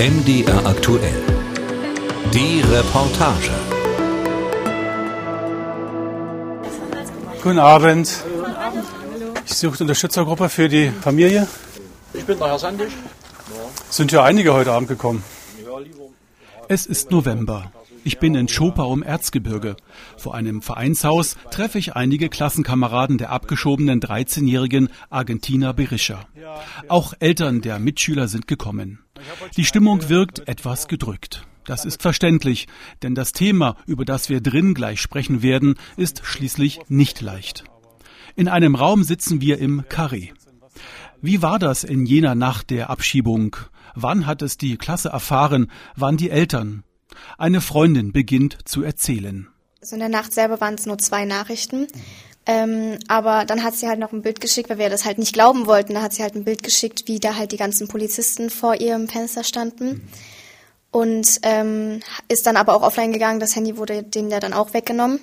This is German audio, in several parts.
MDR aktuell. Die Reportage. Guten Abend. Ich suche Unterstützergruppe für die Familie. Ich bin der Herr Sandig. Sind ja einige heute Abend gekommen. Es ist November. Ich bin in Schopau im Erzgebirge. Vor einem Vereinshaus treffe ich einige Klassenkameraden der abgeschobenen 13-jährigen Argentina Berisha. Auch Eltern der Mitschüler sind gekommen. Die Stimmung wirkt etwas gedrückt. Das ist verständlich, denn das Thema, über das wir drin gleich sprechen werden, ist schließlich nicht leicht. In einem Raum sitzen wir im Carré. Wie war das in jener Nacht der Abschiebung? Wann hat es die Klasse erfahren? Wann die Eltern? Eine Freundin beginnt zu erzählen. Also in der Nacht selber waren es nur zwei Nachrichten. Ähm, aber dann hat sie halt noch ein Bild geschickt, weil wir das halt nicht glauben wollten. Da hat sie halt ein Bild geschickt, wie da halt die ganzen Polizisten vor ihrem Fenster standen. Und ähm, ist dann aber auch offline gegangen. Das Handy wurde denen ja dann auch weggenommen.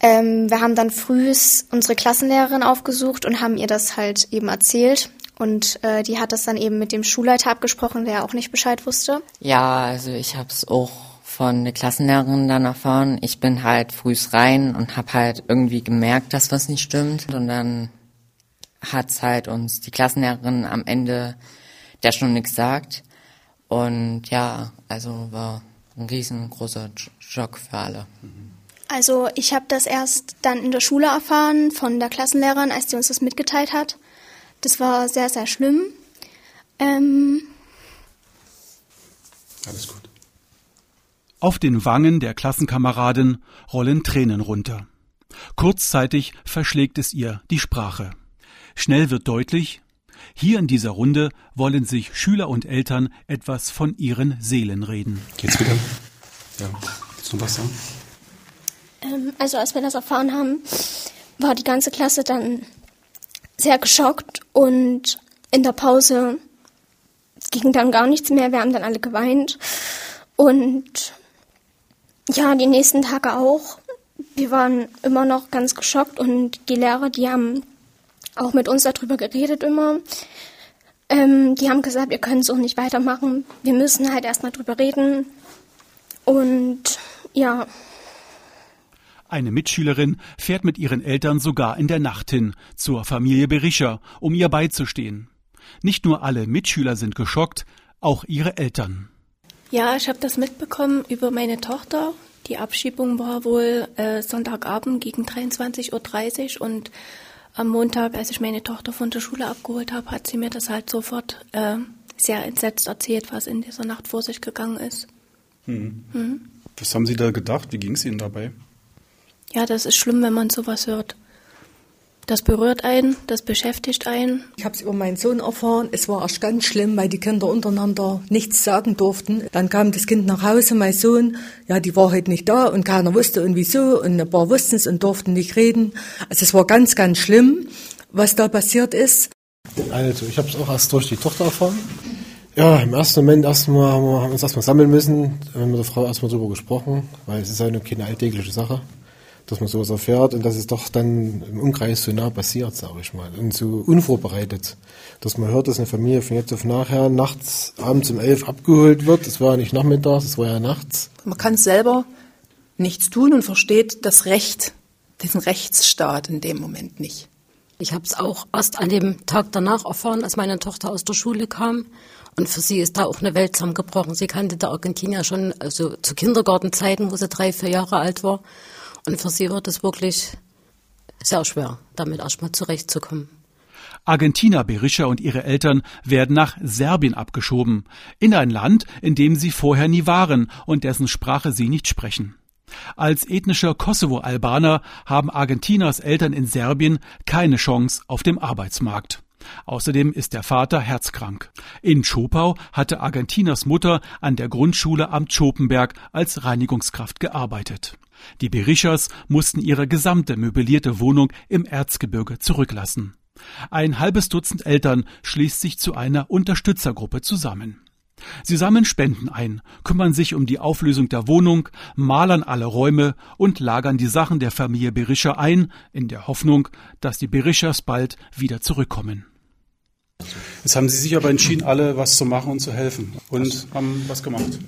Ähm, wir haben dann früh unsere Klassenlehrerin aufgesucht und haben ihr das halt eben erzählt. Und äh, die hat das dann eben mit dem Schulleiter abgesprochen, der auch nicht Bescheid wusste. Ja, also ich habe es auch von der Klassenlehrerin dann erfahren. Ich bin halt frühs rein und habe halt irgendwie gemerkt, dass was nicht stimmt. Und dann hat's halt uns die Klassenlehrerin am Ende der Stunde gesagt. Und ja, also war ein riesengroßer Schock für alle. Also ich habe das erst dann in der Schule erfahren von der Klassenlehrerin, als sie uns das mitgeteilt hat. Das war sehr, sehr schlimm. Ähm Alles gut. Auf den Wangen der Klassenkameraden rollen Tränen runter. Kurzzeitig verschlägt es ihr die Sprache. Schnell wird deutlich, hier in dieser Runde wollen sich Schüler und Eltern etwas von ihren Seelen reden. Geht's wieder? Ja. Willst du was sagen? Ähm, also als wir das erfahren haben, war die ganze Klasse dann sehr geschockt und in der Pause ging dann gar nichts mehr. Wir haben dann alle geweint und ja, die nächsten Tage auch. Wir waren immer noch ganz geschockt und die Lehrer, die haben auch mit uns darüber geredet immer. Ähm, die haben gesagt, wir können so nicht weitermachen. Wir müssen halt erstmal drüber reden. Und ja. Eine Mitschülerin fährt mit ihren Eltern sogar in der Nacht hin zur Familie Berischer, um ihr beizustehen. Nicht nur alle Mitschüler sind geschockt, auch ihre Eltern. Ja, ich habe das mitbekommen über meine Tochter. Die Abschiebung war wohl äh, Sonntagabend gegen 23.30 Uhr und am Montag, als ich meine Tochter von der Schule abgeholt habe, hat sie mir das halt sofort äh, sehr entsetzt erzählt, was in dieser Nacht vor sich gegangen ist. Hm. Mhm. Was haben Sie da gedacht? Wie ging es Ihnen dabei? Ja, das ist schlimm, wenn man sowas hört. Das berührt einen, das beschäftigt einen. Ich habe es über meinen Sohn erfahren. Es war erst ganz schlimm, weil die Kinder untereinander nichts sagen durften. Dann kam das Kind nach Hause, mein Sohn, ja, die war heute nicht da und keiner wusste und wieso und ein paar wussten es und durften nicht reden. Also es war ganz, ganz schlimm, was da passiert ist. Also ich habe es auch erst durch die Tochter erfahren. Ja, im ersten Moment erstmal haben wir, haben wir uns erstmal sammeln müssen, wir haben mit der Frau erstmal drüber gesprochen, weil es ist ja keine alltägliche Sache dass man sowas erfährt und dass es doch dann im Umkreis so nah passiert, sage ich mal, und so unvorbereitet. Dass man hört, dass eine Familie von jetzt auf nachher nachts, abends um elf abgeholt wird. Das war ja nicht nachmittags, das war ja nachts. Man kann selber nichts tun und versteht das Recht, diesen Rechtsstaat in dem Moment nicht. Ich habe es auch erst an dem Tag danach erfahren, als meine Tochter aus der Schule kam. Und für sie ist da auch eine Welt zusammengebrochen. Sie kannte der Argentinier schon also zu Kindergartenzeiten, wo sie drei, vier Jahre alt war. Und für sie wird es wirklich sehr schwer, damit erstmal zurechtzukommen. Argentina Berisha und ihre Eltern werden nach Serbien abgeschoben, in ein Land, in dem sie vorher nie waren und dessen Sprache sie nicht sprechen. Als ethnischer Kosovo-Albaner haben Argentinas Eltern in Serbien keine Chance auf dem Arbeitsmarkt. Außerdem ist der Vater herzkrank. In Schopau hatte Argentinas Mutter an der Grundschule am Schopenberg als Reinigungskraft gearbeitet. Die Berischers mussten ihre gesamte möblierte Wohnung im Erzgebirge zurücklassen. Ein halbes Dutzend Eltern schließt sich zu einer Unterstützergruppe zusammen. Sie sammeln Spenden ein, kümmern sich um die Auflösung der Wohnung, malern alle Räume und lagern die Sachen der Familie Berischer ein, in der Hoffnung, dass die Berischers bald wieder zurückkommen. Jetzt haben Sie sich aber entschieden, alle was zu machen und zu helfen und haben was gemacht.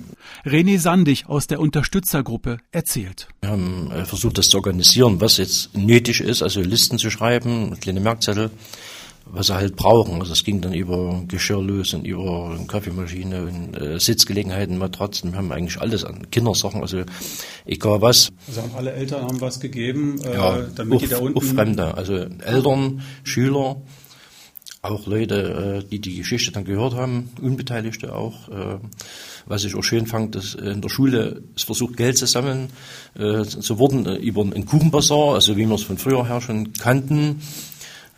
René Sandig aus der Unterstützergruppe erzählt. Wir haben äh, versucht, das zu organisieren, was jetzt nötig ist, also Listen zu schreiben, kleine Merkzettel, was sie halt brauchen. Also es ging dann über Geschirr los und über Kaffeemaschine und äh, Sitzgelegenheiten, Matratzen. Wir haben eigentlich alles an Kindersachen, also egal was. Also haben alle Eltern haben was gegeben, äh, ja, damit auch, die da unten... Auch Fremde, also Eltern, Schüler, auch Leute, äh, die die Geschichte dann gehört haben, Unbeteiligte auch. Äh, was ich auch schön fand, dass in der Schule es versucht, Geld zu sammeln. Äh, so wurden über einen Kuchenbazar, also wie wir es von früher her schon kannten.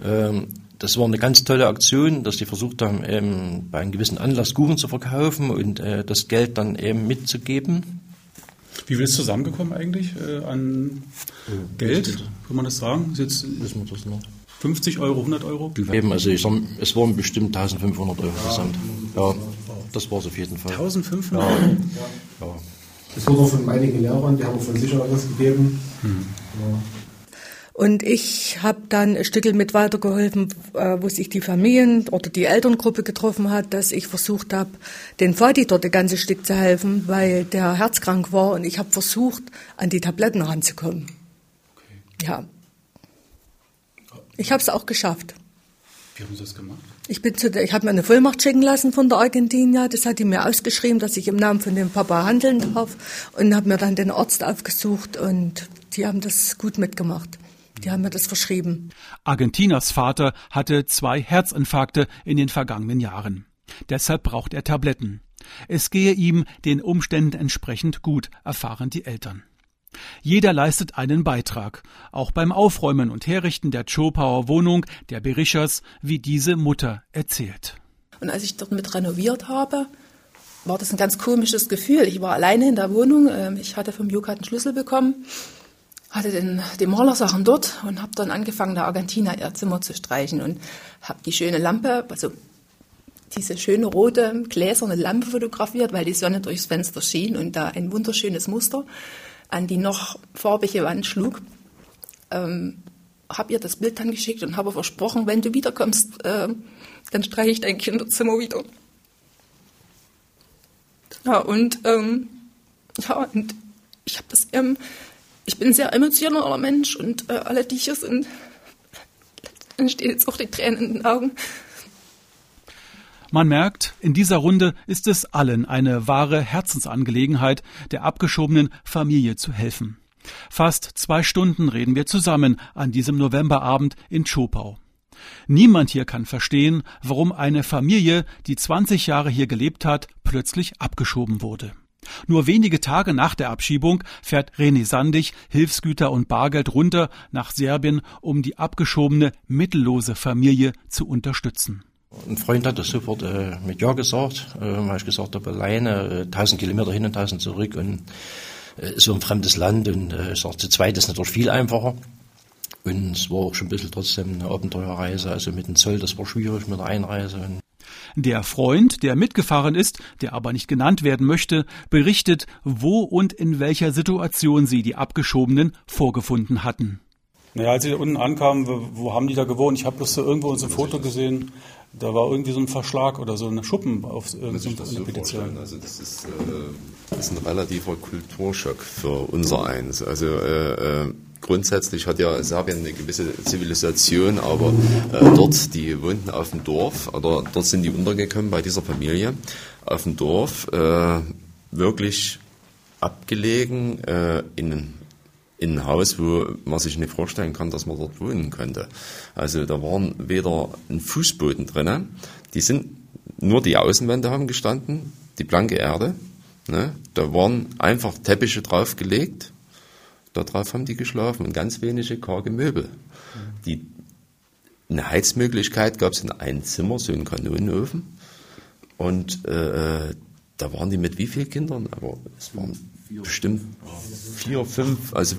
Ähm, das war eine ganz tolle Aktion, dass die versucht haben, eben bei einem gewissen Anlass Kuchen zu verkaufen und das Geld dann eben mitzugeben. Wie viel ist zusammengekommen eigentlich an Geld? Kann man das sagen? Ist jetzt, Wissen wir das noch? 50 Euro, 100 Euro? Eben, also ich sag, es waren bestimmt 1500 Euro gesamt. Ja, das war es auf jeden Fall. 1500 Euro? Ja. ja. Das wurde von einigen Lehrern, die haben von sich was gegeben. Hm. Ja. Und ich habe dann ein Stückel mit weitergeholfen, äh, wo sich die Familien oder die Elterngruppe getroffen hat, dass ich versucht habe, den Vati dort ein ganzes Stück zu helfen, weil der herzkrank war und ich habe versucht, an die Tabletten ranzukommen. Okay. Ja, ich habe es auch geschafft. Wie haben Sie das gemacht? Ich, bin zu der, ich habe mir eine Vollmacht schicken lassen von der Argentinier. Das hat die mir ausgeschrieben, dass ich im Namen von dem Papa handeln darf. Und habe mir dann den Arzt aufgesucht und die haben das gut mitgemacht. Die haben mir das verschrieben. Argentinas Vater hatte zwei Herzinfarkte in den vergangenen Jahren. Deshalb braucht er Tabletten. Es gehe ihm den Umständen entsprechend gut, erfahren die Eltern. Jeder leistet einen Beitrag, auch beim Aufräumen und Herrichten der Chopauer Wohnung der Berichers, wie diese Mutter erzählt. Und als ich dort mit renoviert habe, war das ein ganz komisches Gefühl. Ich war alleine in der Wohnung, ähm, ich hatte vom Jukat einen Schlüssel bekommen, hatte den, die Malersachen dort und habe dann angefangen, der Argentina ihr Zimmer zu streichen und habe die schöne Lampe, also diese schöne rote gläserne Lampe fotografiert, weil die Sonne durchs Fenster schien und da ein wunderschönes Muster an die noch farbige Wand schlug. Ähm, habe ihr das Bild dann geschickt und habe versprochen, wenn du wiederkommst, äh, dann streiche ich dein Kinderzimmer wieder. Ja, und, ähm, ja, und ich habe das, ähm, ich bin ein sehr emotionaler Mensch und äh, alle, die hier sind, dann stehen jetzt auch die Tränen in den Augen. Man merkt, in dieser Runde ist es allen eine wahre Herzensangelegenheit, der abgeschobenen Familie zu helfen. Fast zwei Stunden reden wir zusammen an diesem Novemberabend in Schopau. Niemand hier kann verstehen, warum eine Familie, die 20 Jahre hier gelebt hat, plötzlich abgeschoben wurde. Nur wenige Tage nach der Abschiebung fährt René Sandig Hilfsgüter und Bargeld runter nach Serbien, um die abgeschobene mittellose Familie zu unterstützen. Ein Freund hat das sofort äh, mit Ja gesagt, äh, weil ich gesagt habe, alleine äh, 1000 Kilometer hin und 1000 zurück und äh, so ein fremdes Land und äh, ich sage, zu zweit ist natürlich viel einfacher. Und es war auch schon ein bisschen trotzdem eine Abenteuerreise, also mit dem Zoll, das war schwierig mit der Einreise. Der Freund, der mitgefahren ist, der aber nicht genannt werden möchte, berichtet, wo und in welcher Situation sie die Abgeschobenen vorgefunden hatten. Naja, als sie da unten ankamen, wo, wo haben die da gewohnt? Ich habe bloß so irgendwo so ein Foto gesehen, da war irgendwie so ein Verschlag oder so eine Schuppen auf irgendeine so Petition. Also das ist, äh, das ist ein relativer Kulturschock für unser eins. Also äh, äh, grundsätzlich hat ja Serbien eine gewisse Zivilisation, aber äh, dort, die wohnten auf dem Dorf, oder dort sind die untergekommen bei dieser Familie, auf dem Dorf, äh, wirklich abgelegen äh, in in ein Haus, wo man sich nicht vorstellen kann, dass man dort wohnen könnte. Also da waren weder ein Fußboden drinnen, die sind nur die Außenwände haben gestanden, die blanke Erde. Ne? Da waren einfach Teppiche draufgelegt, darauf haben die geschlafen und ganz wenige karge Möbel. Die, eine Heizmöglichkeit gab es in einem Zimmer, so einen Kanonenofen. Und äh, da waren die mit wie vielen Kindern? Aber es waren bestimmt vier, fünf, also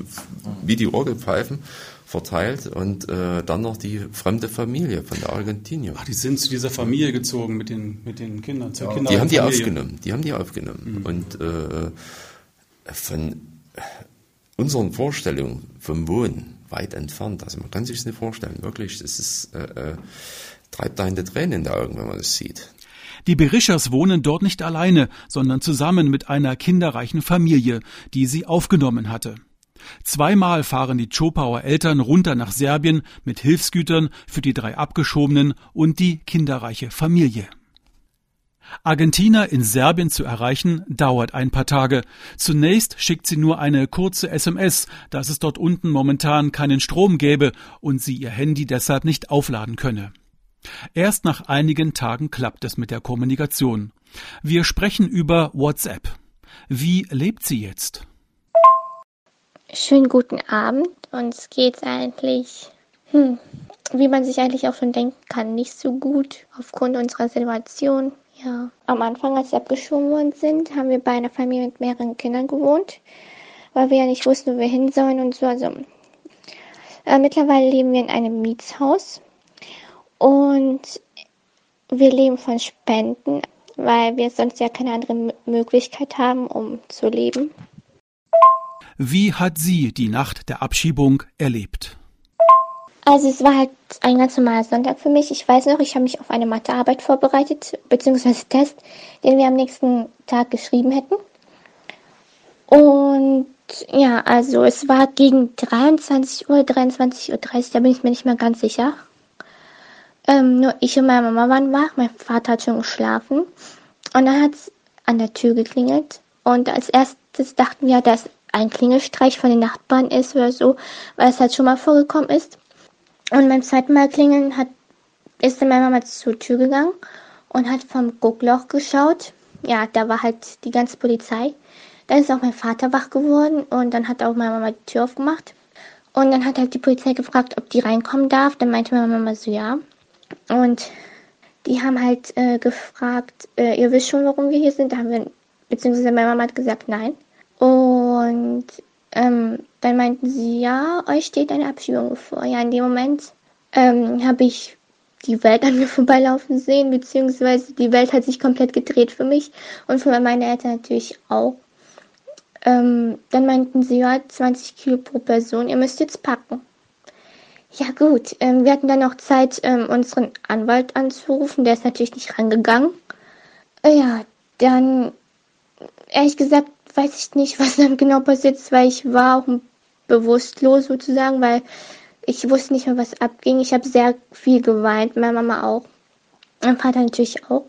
wie die Orgelpfeifen verteilt und äh, dann noch die fremde Familie von der Argentinier. Ach, die sind zu dieser Familie gezogen mit den, mit den Kindern, zur ja. Die haben die aufgenommen, die haben die aufgenommen. Mhm. Und äh, von unseren Vorstellungen vom Wohnen weit entfernt. Also man kann sich das nicht vorstellen, wirklich. Das ist, äh, äh treibt einen die Tränen in die Augen, wenn man das sieht. Die Berischers wohnen dort nicht alleine, sondern zusammen mit einer kinderreichen Familie, die sie aufgenommen hatte. Zweimal fahren die Chopauer Eltern runter nach Serbien mit Hilfsgütern für die drei Abgeschobenen und die kinderreiche Familie. Argentiner in Serbien zu erreichen, dauert ein paar Tage. Zunächst schickt sie nur eine kurze SMS, dass es dort unten momentan keinen Strom gäbe und sie ihr Handy deshalb nicht aufladen könne. Erst nach einigen Tagen klappt es mit der Kommunikation. Wir sprechen über WhatsApp. Wie lebt sie jetzt? Schönen guten Abend. Uns geht's eigentlich, hm, wie man sich eigentlich auch schon denken kann, nicht so gut aufgrund unserer Situation. Ja, am Anfang, als wir abgeschoben worden sind, haben wir bei einer Familie mit mehreren Kindern gewohnt, weil wir ja nicht wussten, wo wir hin sollen und so. Also äh, mittlerweile leben wir in einem Mietshaus und wir leben von Spenden, weil wir sonst ja keine andere Möglichkeit haben, um zu leben. Wie hat sie die Nacht der Abschiebung erlebt? Also es war halt ein ganz normaler Sonntag für mich. Ich weiß noch, ich habe mich auf eine Mathearbeit vorbereitet, beziehungsweise Test, den wir am nächsten Tag geschrieben hätten. Und ja, also es war gegen 23 Uhr, 23.30 Uhr, da bin ich mir nicht mehr ganz sicher. Ähm, nur ich und meine Mama waren wach, mein Vater hat schon geschlafen. Und dann hat es an der Tür geklingelt. Und als erstes dachten wir, dass ein Klingelstreich von den Nachbarn ist oder so, weil es halt schon mal vorgekommen ist. Und beim zweiten Mal klingeln hat, ist dann meine Mama zur Tür gegangen und hat vom Guckloch geschaut. Ja, da war halt die ganze Polizei. Dann ist auch mein Vater wach geworden und dann hat auch meine Mama die Tür aufgemacht. Und dann hat halt die Polizei gefragt, ob die reinkommen darf. Dann meinte meine Mama so, ja. Und die haben halt äh, gefragt, äh, ihr wisst schon, warum wir hier sind. Da haben wir, beziehungsweise meine Mama hat gesagt, nein. Und ähm, dann meinten sie, ja, euch steht eine Abschiebung bevor. Ja, in dem Moment ähm, habe ich die Welt an mir vorbeilaufen sehen, beziehungsweise die Welt hat sich komplett gedreht für mich und für meine Eltern natürlich auch. Ähm, dann meinten sie, ja, 20 Kilo pro Person, ihr müsst jetzt packen. Ja gut, ähm, wir hatten dann noch Zeit, ähm, unseren Anwalt anzurufen. Der ist natürlich nicht rangegangen. Äh, ja, dann, ehrlich gesagt, weiß ich nicht, was dann genau passiert ist, weil ich war auch bewusstlos sozusagen, weil ich wusste nicht mehr, was abging. Ich habe sehr viel geweint, meine Mama auch. Mein Vater natürlich auch.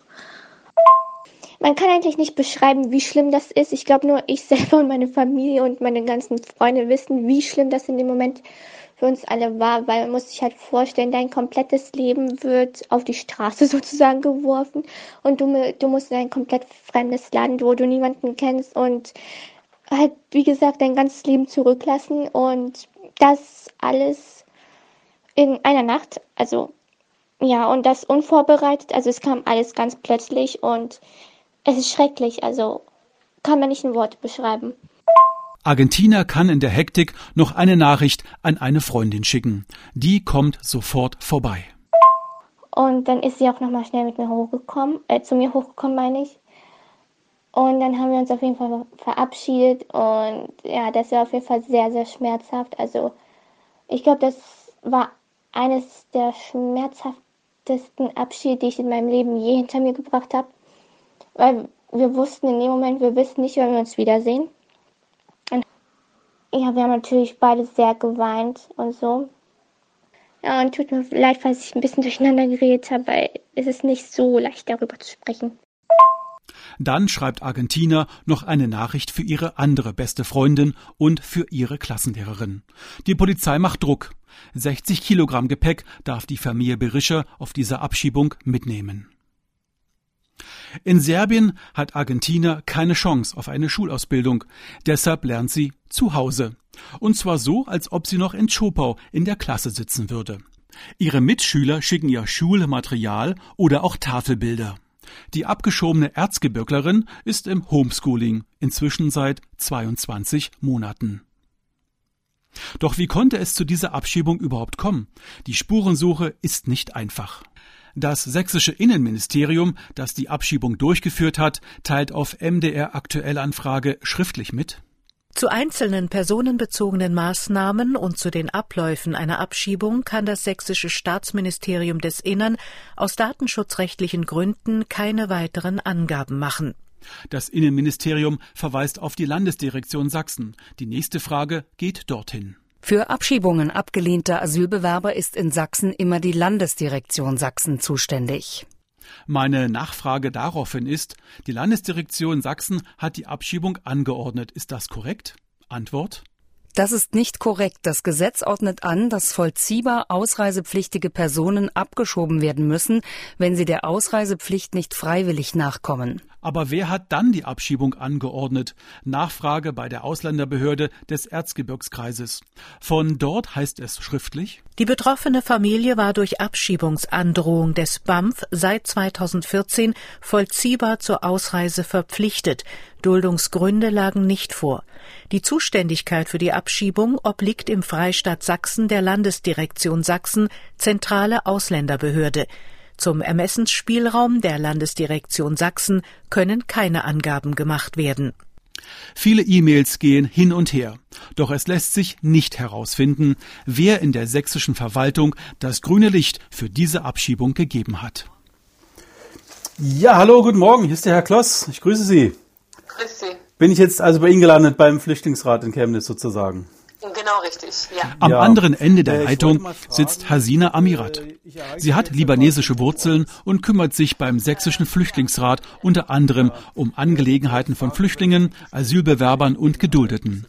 Man kann eigentlich nicht beschreiben, wie schlimm das ist. Ich glaube nur, ich selber und meine Familie und meine ganzen Freunde wissen, wie schlimm das in dem Moment für uns alle war, weil man muss sich halt vorstellen, dein komplettes Leben wird auf die Straße sozusagen geworfen und du, du musst in ein komplett fremdes Land, wo du niemanden kennst und halt, wie gesagt, dein ganzes Leben zurücklassen und das alles in einer Nacht, also ja, und das unvorbereitet, also es kam alles ganz plötzlich und es ist schrecklich, also kann man nicht in Worte beschreiben. Argentina kann in der Hektik noch eine Nachricht an eine Freundin schicken. Die kommt sofort vorbei. Und dann ist sie auch nochmal schnell mit mir hochgekommen, äh, zu mir hochgekommen, meine ich. Und dann haben wir uns auf jeden Fall verabschiedet und ja, das war auf jeden Fall sehr, sehr schmerzhaft. Also ich glaube, das war eines der schmerzhaftesten Abschiede, die ich in meinem Leben je hinter mir gebracht habe. Weil wir wussten in dem Moment, wir wissen nicht, wann wir uns wiedersehen. Ja, wir haben natürlich beide sehr geweint und so. Ja, und tut mir leid, falls ich ein bisschen durcheinander geredet habe, weil es ist nicht so leicht darüber zu sprechen. Dann schreibt Argentina noch eine Nachricht für ihre andere beste Freundin und für ihre Klassenlehrerin. Die Polizei macht Druck. 60 Kilogramm Gepäck darf die Familie Berischer auf dieser Abschiebung mitnehmen. In Serbien hat Argentina keine Chance auf eine Schulausbildung. Deshalb lernt sie zu Hause. Und zwar so, als ob sie noch in Schopau in der Klasse sitzen würde. Ihre Mitschüler schicken ihr Schulmaterial oder auch Tafelbilder. Die abgeschobene Erzgebirglerin ist im Homeschooling, inzwischen seit 22 Monaten. Doch wie konnte es zu dieser Abschiebung überhaupt kommen? Die Spurensuche ist nicht einfach. Das sächsische Innenministerium, das die Abschiebung durchgeführt hat, teilt auf MDR Aktuellanfrage schriftlich mit. Zu einzelnen personenbezogenen Maßnahmen und zu den Abläufen einer Abschiebung kann das sächsische Staatsministerium des Innern aus datenschutzrechtlichen Gründen keine weiteren Angaben machen. Das Innenministerium verweist auf die Landesdirektion Sachsen. Die nächste Frage geht dorthin. Für Abschiebungen abgelehnter Asylbewerber ist in Sachsen immer die Landesdirektion Sachsen zuständig. Meine Nachfrage daraufhin ist, die Landesdirektion Sachsen hat die Abschiebung angeordnet. Ist das korrekt? Antwort das ist nicht korrekt. Das Gesetz ordnet an, dass vollziehbar ausreisepflichtige Personen abgeschoben werden müssen, wenn sie der Ausreisepflicht nicht freiwillig nachkommen. Aber wer hat dann die Abschiebung angeordnet? Nachfrage bei der Ausländerbehörde des Erzgebirgskreises. Von dort heißt es schriftlich Die betroffene Familie war durch Abschiebungsandrohung des BAMF seit 2014 vollziehbar zur Ausreise verpflichtet. Duldungsgründe lagen nicht vor. Die Zuständigkeit für die Abschiebung obliegt im Freistaat Sachsen der Landesdirektion Sachsen, zentrale Ausländerbehörde. Zum Ermessensspielraum der Landesdirektion Sachsen können keine Angaben gemacht werden. Viele E-Mails gehen hin und her. Doch es lässt sich nicht herausfinden, wer in der sächsischen Verwaltung das grüne Licht für diese Abschiebung gegeben hat. Ja, hallo, guten Morgen. Hier ist der Herr Kloss. Ich grüße Sie. Grüß Sie. Bin ich jetzt also bei Ihnen gelandet beim Flüchtlingsrat in Chemnitz sozusagen? Genau richtig, ja. Am ja. anderen Ende der Leitung sitzt Hasina Amirat. Äh, Sie hat libanesische Wurzeln und kümmert sich beim sächsischen Flüchtlingsrat unter anderem um Angelegenheiten von Flüchtlingen, Asylbewerbern und Geduldeten.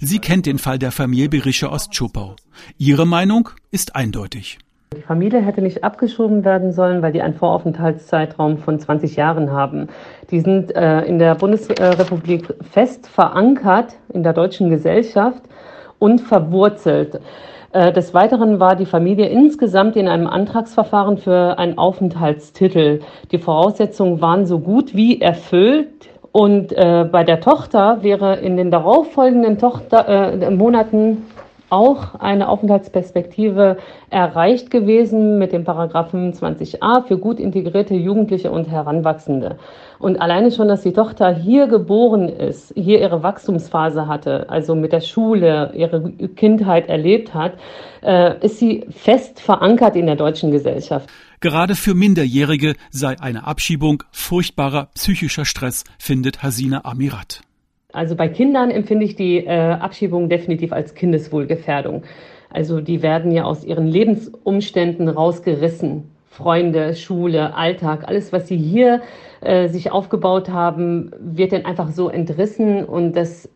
Sie kennt den Fall der Familie Berische aus Tschopau. Ihre Meinung ist eindeutig. Die Familie hätte nicht abgeschoben werden sollen, weil die einen Voraufenthaltszeitraum von 20 Jahren haben. Die sind äh, in der Bundesrepublik fest verankert in der deutschen Gesellschaft und verwurzelt. Äh, des Weiteren war die Familie insgesamt in einem Antragsverfahren für einen Aufenthaltstitel. Die Voraussetzungen waren so gut wie erfüllt. Und äh, bei der Tochter wäre in den darauffolgenden Tochter, äh, Monaten auch eine Aufenthaltsperspektive erreicht gewesen mit dem Paragraph 25a für gut integrierte Jugendliche und Heranwachsende. Und alleine schon, dass die Tochter hier geboren ist, hier ihre Wachstumsphase hatte, also mit der Schule ihre Kindheit erlebt hat, äh, ist sie fest verankert in der deutschen Gesellschaft. Gerade für Minderjährige sei eine Abschiebung furchtbarer psychischer Stress, findet Hasina Amirat. Also bei Kindern empfinde ich die äh, Abschiebung definitiv als Kindeswohlgefährdung. Also die werden ja aus ihren Lebensumständen rausgerissen. Freunde, Schule, Alltag, alles, was sie hier äh, sich aufgebaut haben, wird dann einfach so entrissen und das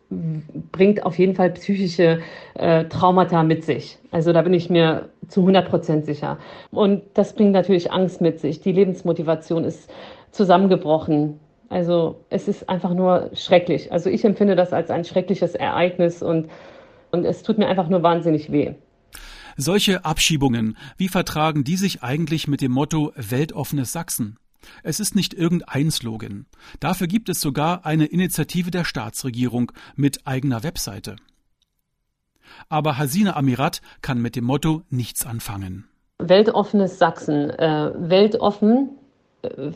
bringt auf jeden Fall psychische äh, Traumata mit sich. Also da bin ich mir zu 100 Prozent sicher. Und das bringt natürlich Angst mit sich. Die Lebensmotivation ist zusammengebrochen. Also es ist einfach nur schrecklich. Also ich empfinde das als ein schreckliches Ereignis und, und es tut mir einfach nur wahnsinnig weh. Solche Abschiebungen, wie vertragen die sich eigentlich mit dem Motto Weltoffenes Sachsen? Es ist nicht irgendein Slogan. Dafür gibt es sogar eine Initiative der Staatsregierung mit eigener Webseite. Aber Hasina Amirat kann mit dem Motto nichts anfangen. Weltoffenes Sachsen. Äh, weltoffen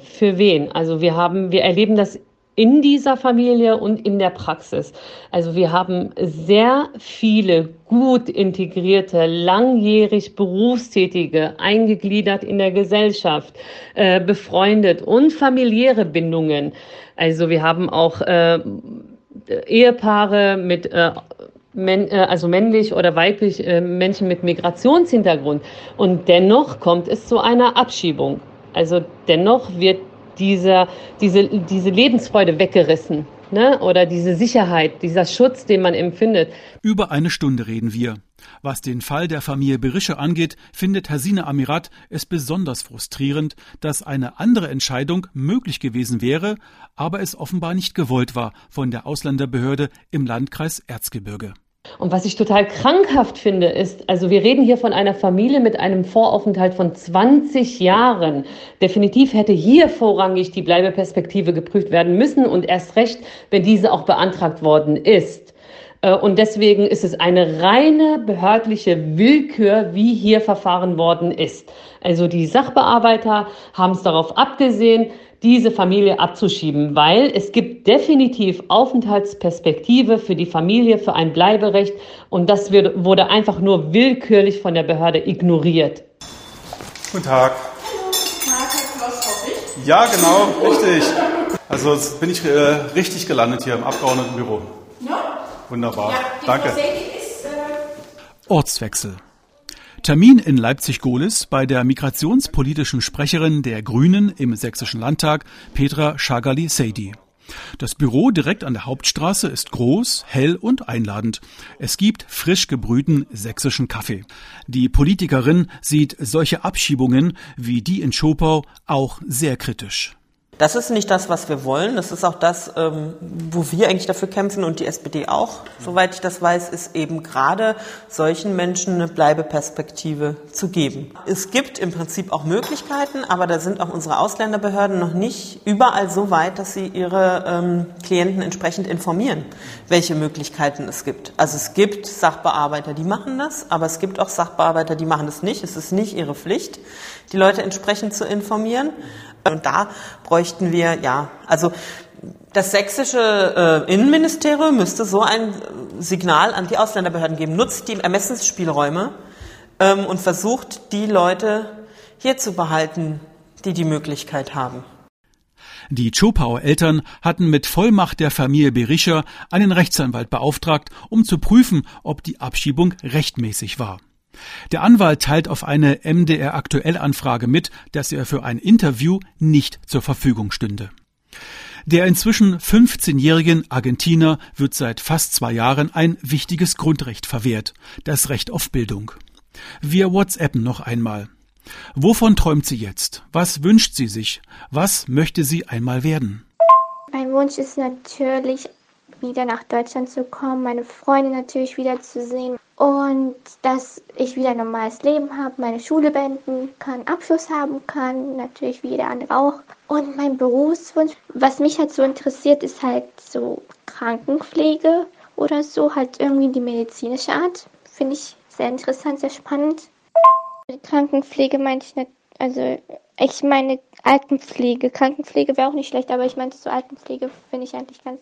für wen? Also wir haben, wir erleben das in dieser Familie und in der Praxis. Also wir haben sehr viele gut integrierte, langjährig Berufstätige, eingegliedert in der Gesellschaft, äh, befreundet und familiäre Bindungen. Also wir haben auch äh, Ehepaare mit äh, äh also männlich oder weiblich äh, Menschen mit Migrationshintergrund. Und dennoch kommt es zu einer Abschiebung. Also dennoch wird dieser, diese, diese Lebensfreude weggerissen. Ne? Oder diese Sicherheit, dieser Schutz, den man empfindet. Über eine Stunde reden wir. Was den Fall der Familie Berische angeht, findet Hasine Amirat es besonders frustrierend, dass eine andere Entscheidung möglich gewesen wäre, aber es offenbar nicht gewollt war von der Ausländerbehörde im Landkreis Erzgebirge. Und was ich total krankhaft finde, ist, also wir reden hier von einer Familie mit einem Voraufenthalt von 20 Jahren. Definitiv hätte hier vorrangig die Bleibeperspektive geprüft werden müssen und erst recht, wenn diese auch beantragt worden ist. Äh, und deswegen ist es eine reine behördliche Willkür, wie hier verfahren worden ist. Also die Sachbearbeiter haben es darauf abgesehen, diese Familie abzuschieben, weil es gibt definitiv Aufenthaltsperspektive für die Familie, für ein Bleiberecht und das wurde einfach nur willkürlich von der Behörde ignoriert. Guten Tag. Ja, genau, richtig. Also jetzt bin ich äh, richtig gelandet hier im Abgeordnetenbüro. Ja? Wunderbar. Ja, Danke. Ist, äh Ortswechsel. Termin in Leipzig-Gohlis bei der migrationspolitischen Sprecherin der Grünen im Sächsischen Landtag, Petra Shagali-Seidi. Das Büro direkt an der Hauptstraße ist groß, hell und einladend. Es gibt frisch gebrühten sächsischen Kaffee. Die Politikerin sieht solche Abschiebungen wie die in Schopau auch sehr kritisch. Das ist nicht das, was wir wollen. Das ist auch das, ähm, wo wir eigentlich dafür kämpfen und die SPD auch, soweit ich das weiß, ist eben gerade solchen Menschen eine Bleibeperspektive zu geben. Es gibt im Prinzip auch Möglichkeiten, aber da sind auch unsere Ausländerbehörden noch nicht überall so weit, dass sie ihre ähm, Klienten entsprechend informieren, welche Möglichkeiten es gibt. Also es gibt Sachbearbeiter, die machen das, aber es gibt auch Sachbearbeiter, die machen das nicht. Es ist nicht ihre Pflicht, die Leute entsprechend zu informieren. Und da bräuchten wir, ja, also das sächsische äh, Innenministerium müsste so ein Signal an die Ausländerbehörden geben. Nutzt die Ermessensspielräume ähm, und versucht, die Leute hier zu behalten, die die Möglichkeit haben. Die Chopauer Eltern hatten mit Vollmacht der Familie Berischer einen Rechtsanwalt beauftragt, um zu prüfen, ob die Abschiebung rechtmäßig war. Der Anwalt teilt auf eine MDR Aktuell Anfrage mit, dass er für ein Interview nicht zur Verfügung stünde. Der inzwischen 15-jährigen Argentiner wird seit fast zwei Jahren ein wichtiges Grundrecht verwehrt, das Recht auf Bildung. Wir WhatsAppen noch einmal. Wovon träumt sie jetzt? Was wünscht sie sich? Was möchte sie einmal werden? Mein Wunsch ist natürlich, wieder nach Deutschland zu kommen, meine Freunde natürlich wiederzusehen und dass ich wieder ein normales Leben habe, meine Schule beenden kann, Abschluss haben kann, natürlich wie jeder andere auch. Und mein Berufswunsch, was mich halt so interessiert, ist halt so Krankenpflege oder so, halt irgendwie die medizinische Art. Finde ich sehr interessant, sehr spannend. Krankenpflege meinte ich nicht, also ich meine Altenpflege. Krankenpflege wäre auch nicht schlecht, aber ich meinte so Altenpflege finde ich eigentlich ganz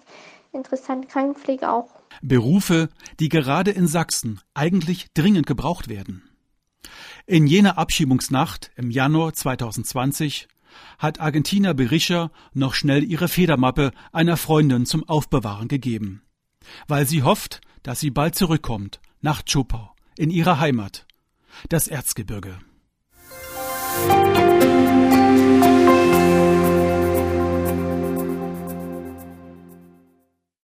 interessant. Krankenpflege auch. Berufe, die gerade in Sachsen eigentlich dringend gebraucht werden. In jener Abschiebungsnacht im Januar 2020 hat Argentina Berischer noch schnell ihre Federmappe einer Freundin zum Aufbewahren gegeben, weil sie hofft, dass sie bald zurückkommt nach Chopau in ihrer Heimat, das Erzgebirge.